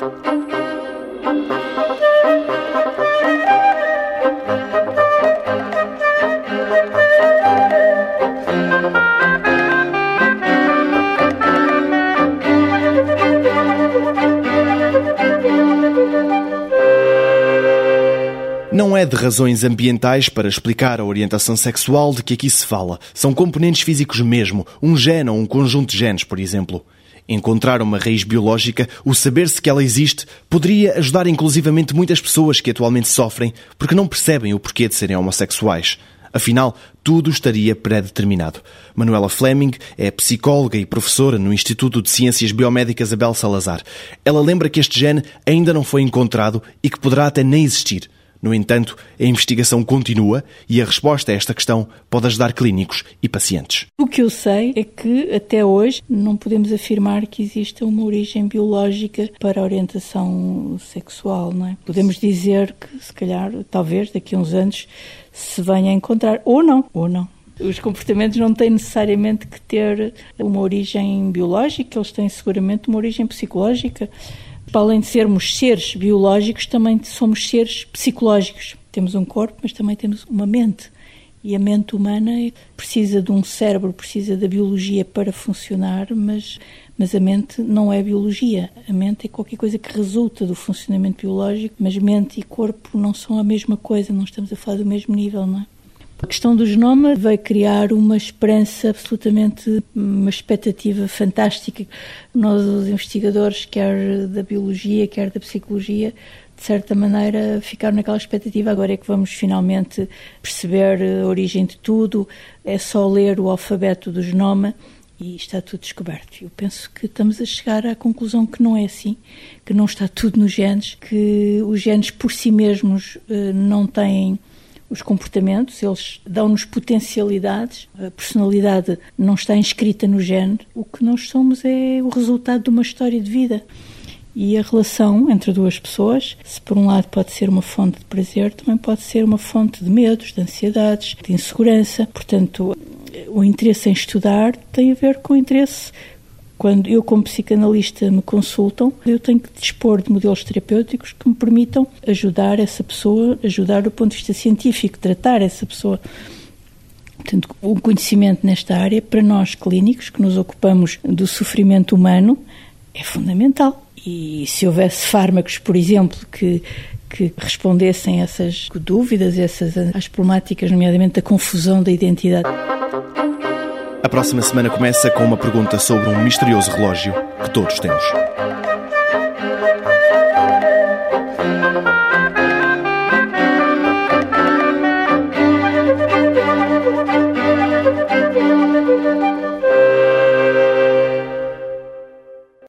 Não é de razões ambientais para explicar a orientação sexual de que aqui se fala. São componentes físicos mesmo, um gene ou um conjunto de genes, por exemplo. Encontrar uma raiz biológica, o saber-se que ela existe, poderia ajudar inclusivamente muitas pessoas que atualmente sofrem porque não percebem o porquê de serem homossexuais. Afinal, tudo estaria pré-determinado. Manuela Fleming é psicóloga e professora no Instituto de Ciências Biomédicas Abel Salazar. Ela lembra que este gene ainda não foi encontrado e que poderá até nem existir. No entanto, a investigação continua e a resposta a esta questão pode ajudar clínicos e pacientes. O que eu sei é que até hoje não podemos afirmar que exista uma origem biológica para a orientação sexual, não é? Podemos dizer que se calhar, talvez daqui a uns anos se venha a encontrar ou não, ou não. Os comportamentos não têm necessariamente que ter uma origem biológica, eles têm seguramente uma origem psicológica para além de sermos seres biológicos, também somos seres psicológicos. Temos um corpo, mas também temos uma mente. E a mente humana precisa de um cérebro, precisa da biologia para funcionar, mas, mas a mente não é biologia. A mente é qualquer coisa que resulta do funcionamento biológico, mas mente e corpo não são a mesma coisa, não estamos a falar do mesmo nível, não é? A questão do genoma vai criar uma esperança absolutamente, uma expectativa fantástica. Nós, os investigadores, quer da biologia, quer da psicologia, de certa maneira ficaram naquela expectativa. Agora é que vamos finalmente perceber a origem de tudo, é só ler o alfabeto do genoma e está tudo descoberto. Eu penso que estamos a chegar à conclusão que não é assim, que não está tudo nos genes, que os genes por si mesmos eh, não têm os comportamentos, eles dão-nos potencialidades. A personalidade não está inscrita no género. O que nós somos é o resultado de uma história de vida. E a relação entre duas pessoas, se por um lado pode ser uma fonte de prazer, também pode ser uma fonte de medos, de ansiedades, de insegurança. Portanto, o interesse em estudar tem a ver com o interesse quando eu, como psicanalista, me consultam, eu tenho que dispor de modelos terapêuticos que me permitam ajudar essa pessoa, ajudar do ponto de vista científico, tratar essa pessoa. Portanto, o conhecimento nesta área, para nós clínicos que nos ocupamos do sofrimento humano, é fundamental. E se houvesse fármacos, por exemplo, que, que respondessem a essas dúvidas, essas as problemáticas, nomeadamente da confusão da identidade. A próxima semana começa com uma pergunta sobre um misterioso relógio que todos temos.